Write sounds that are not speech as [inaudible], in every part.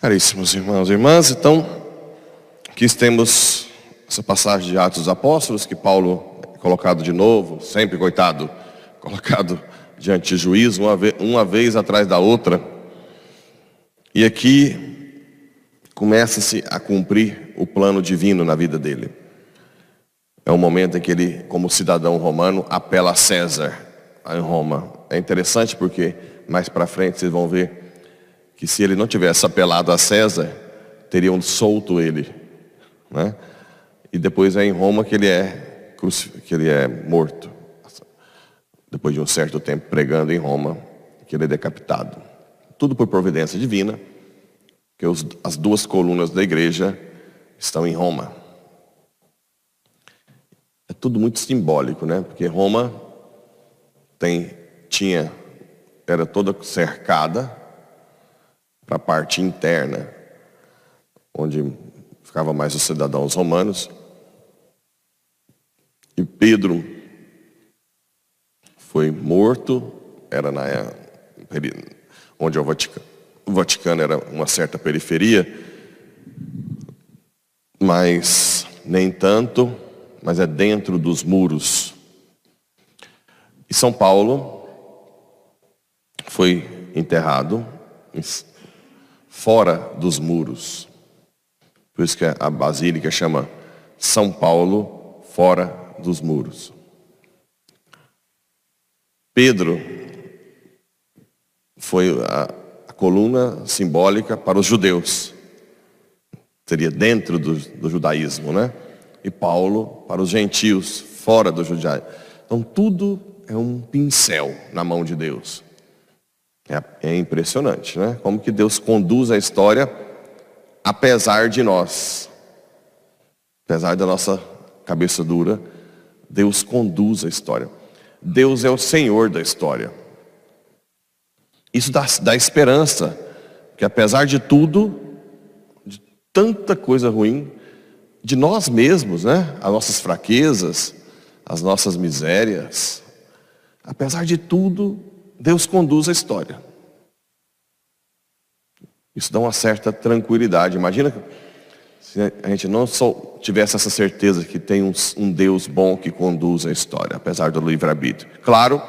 Caríssimos irmãos e irmãs, então, aqui temos essa passagem de Atos dos Apóstolos, que Paulo é colocado de novo, sempre coitado, [laughs] colocado diante de juízo, uma vez, uma vez atrás da outra. E aqui começa-se a cumprir o plano divino na vida dele. É um momento em que ele, como cidadão romano, apela a César em Roma. É interessante porque mais para frente vocês vão ver que se ele não tivesse apelado a César, teriam solto ele. Né? E depois é em Roma que ele é, que ele é morto. Depois de um certo tempo pregando em Roma, que ele é decapitado. Tudo por providência divina, que os, as duas colunas da igreja estão em Roma. É tudo muito simbólico, né? Porque Roma tem, tinha, era toda cercada para a parte interna, onde ficava mais os cidadãos romanos. E Pedro foi morto, era na onde o Vaticano, o Vaticano era uma certa periferia, mas nem tanto, mas é dentro dos muros. E São Paulo foi enterrado fora dos muros. Por isso que a basílica chama São Paulo fora dos muros. Pedro foi a, a coluna simbólica para os judeus. Seria dentro do, do judaísmo, né? E Paulo para os gentios, fora do judaísmo. Então tudo é um pincel na mão de Deus. É, é impressionante, né? Como que Deus conduz a história apesar de nós. Apesar da nossa cabeça dura, Deus conduz a história. Deus é o Senhor da história. Isso dá, dá esperança, que apesar de tudo, de tanta coisa ruim, de nós mesmos, né? As nossas fraquezas, as nossas misérias, apesar de tudo, Deus conduz a história. Isso dá uma certa tranquilidade. Imagina se a gente não só tivesse essa certeza que tem um, um Deus bom que conduz a história, apesar do livre-arbítrio. Claro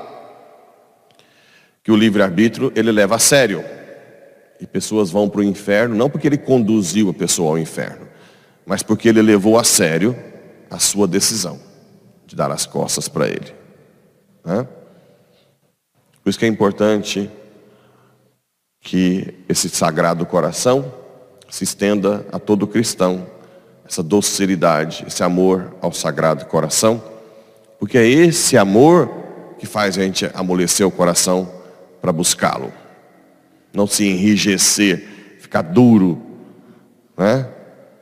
que o livre-arbítrio ele leva a sério. E pessoas vão para o inferno, não porque ele conduziu a pessoa ao inferno, mas porque ele levou a sério a sua decisão de dar as costas para ele. Né? Por isso que é importante que esse sagrado coração se estenda a todo cristão, essa docilidade, esse amor ao sagrado coração, porque é esse amor que faz a gente amolecer o coração para buscá-lo. Não se enrijecer, ficar duro, né?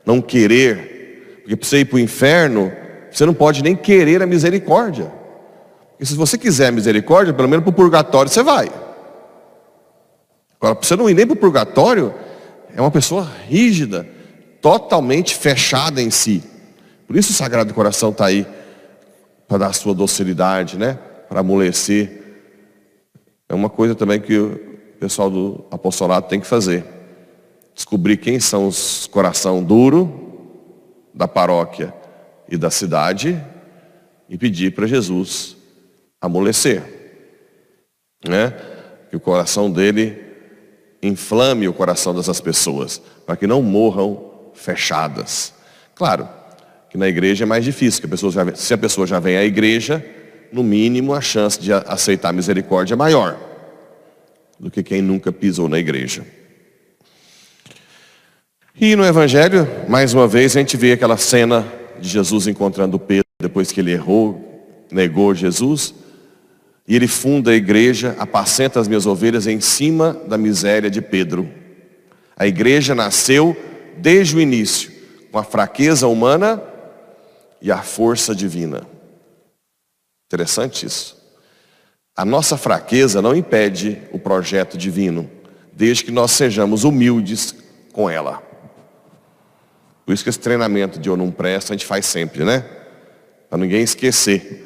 não querer, porque para você ir para o inferno, você não pode nem querer a misericórdia. E se você quiser misericórdia, pelo menos para o purgatório você vai. Agora, para você não ir nem para o purgatório, é uma pessoa rígida, totalmente fechada em si. Por isso o Sagrado Coração está aí, para dar a sua docilidade, né? para amolecer. É uma coisa também que o pessoal do apostolado tem que fazer. Descobrir quem são os coração duro da paróquia e da cidade e pedir para Jesus amolecer. Né? Que o coração dele inflame o coração dessas pessoas, para que não morram fechadas. Claro, que na igreja é mais difícil, que a pessoa já, se a pessoa já vem à igreja, no mínimo a chance de aceitar misericórdia é maior do que quem nunca pisou na igreja. E no Evangelho, mais uma vez, a gente vê aquela cena de Jesus encontrando Pedro depois que ele errou, negou Jesus. E ele funda a igreja, apacenta as minhas ovelhas em cima da miséria de Pedro. A igreja nasceu desde o início, com a fraqueza humana e a força divina. Interessante isso. A nossa fraqueza não impede o projeto divino, desde que nós sejamos humildes com ela. Por isso que esse treinamento de eu não presto a gente faz sempre, né? Para ninguém esquecer.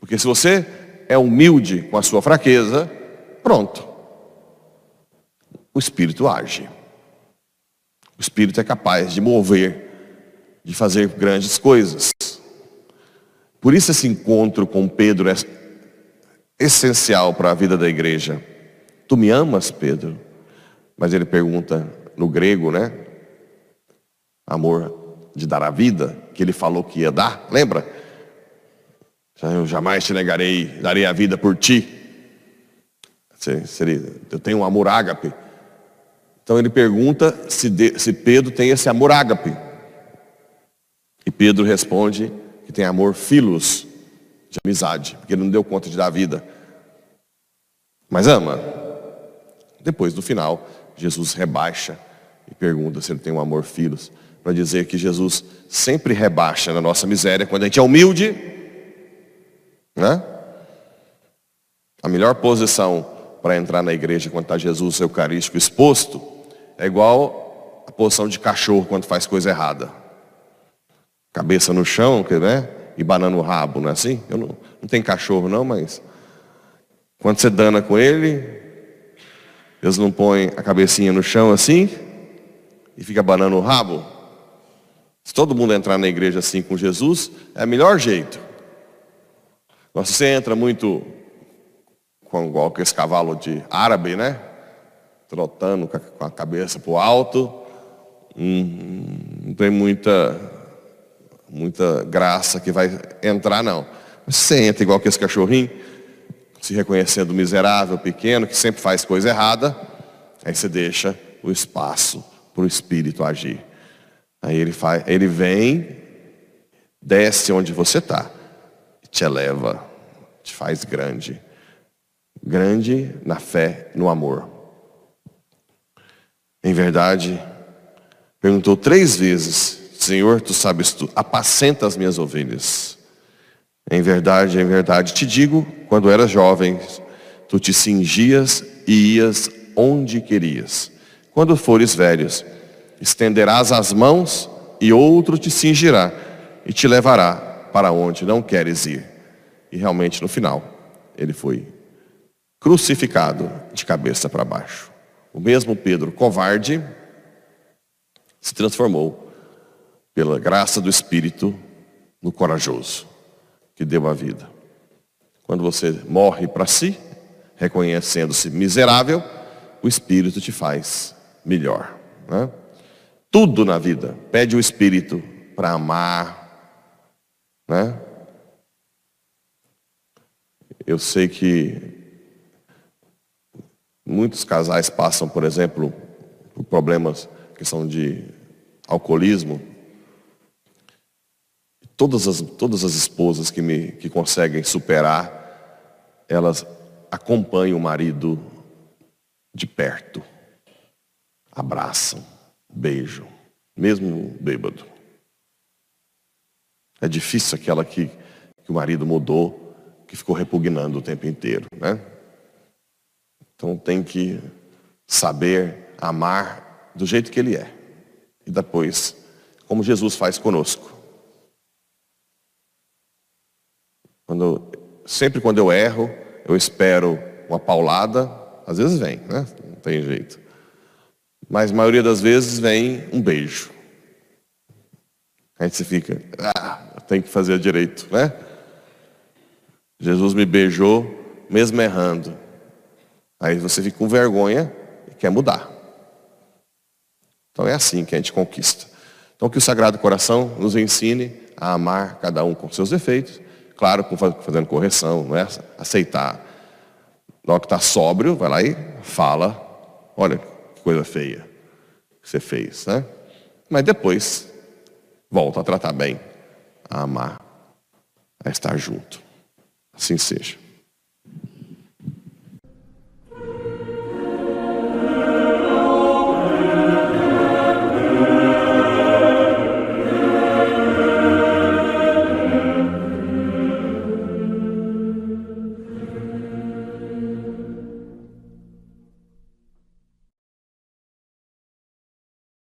Porque se você é humilde com a sua fraqueza, pronto. O Espírito age. O Espírito é capaz de mover, de fazer grandes coisas. Por isso esse encontro com Pedro é essencial para a vida da igreja. Tu me amas, Pedro? Mas ele pergunta no grego, né? Amor de dar a vida, que ele falou que ia dar, lembra? Eu jamais te negarei, darei a vida por ti. Seria, eu tenho um amor ágape. Então ele pergunta se, de, se Pedro tem esse amor ágape. E Pedro responde que tem amor filos, de amizade, porque ele não deu conta de dar a vida. Mas ama. Depois, no final, Jesus rebaixa e pergunta se ele tem um amor filos, para dizer que Jesus sempre rebaixa na nossa miséria quando a gente é humilde, né? A melhor posição para entrar na igreja quando está Jesus Eucarístico exposto é igual a posição de cachorro quando faz coisa errada. Cabeça no chão, né? E banana o rabo, não é assim? Eu não, não tenho cachorro não, mas quando você dana com ele, Deus não põe a cabecinha no chão assim e fica banando o rabo. Se todo mundo entrar na igreja assim com Jesus, é o melhor jeito. Você entra muito com igual que esse cavalo de árabe, né? Trotando com a cabeça para o alto. Hum, não tem muita, muita graça que vai entrar, não. Você entra igual que esse cachorrinho se reconhecendo miserável, pequeno, que sempre faz coisa errada, aí você deixa o espaço para o Espírito agir. Aí ele, faz, ele vem, desce onde você está, te eleva, te faz grande. Grande na fé, no amor. Em verdade, perguntou três vezes, Senhor, tu sabes tu, apacenta as minhas ovelhas. Em verdade, em verdade te digo, quando eras jovem, tu te cingias e ias onde querias. Quando fores velhos, estenderás as mãos e outro te cingirá e te levará para onde não queres ir. E realmente no final, ele foi crucificado de cabeça para baixo. O mesmo Pedro, covarde, se transformou pela graça do Espírito no corajoso que deu a vida. Quando você morre para si, reconhecendo-se miserável, o Espírito te faz melhor. Né? Tudo na vida pede o Espírito para amar. Né? Eu sei que muitos casais passam, por exemplo, por problemas, questão de alcoolismo, Todas as, todas as esposas que, me, que conseguem superar, elas acompanham o marido de perto. Abraçam, beijam, mesmo bêbado. É difícil aquela que, que o marido mudou, que ficou repugnando o tempo inteiro, né? Então tem que saber amar do jeito que ele é. E depois, como Jesus faz conosco. Quando, sempre quando eu erro, eu espero uma paulada, às vezes vem, né? Não tem jeito. Mas a maioria das vezes vem um beijo. A gente se fica, ah, tem que fazer direito, né? Jesus me beijou, mesmo errando. Aí você fica com vergonha e quer mudar. Então é assim que a gente conquista. Então que o Sagrado Coração nos ensine a amar cada um com seus defeitos Claro, fazendo correção, não é aceitar. Na hora que está sóbrio, vai lá e fala, olha que coisa feia que você fez, né? Mas depois volta a tratar bem, a amar, a estar junto. Assim seja.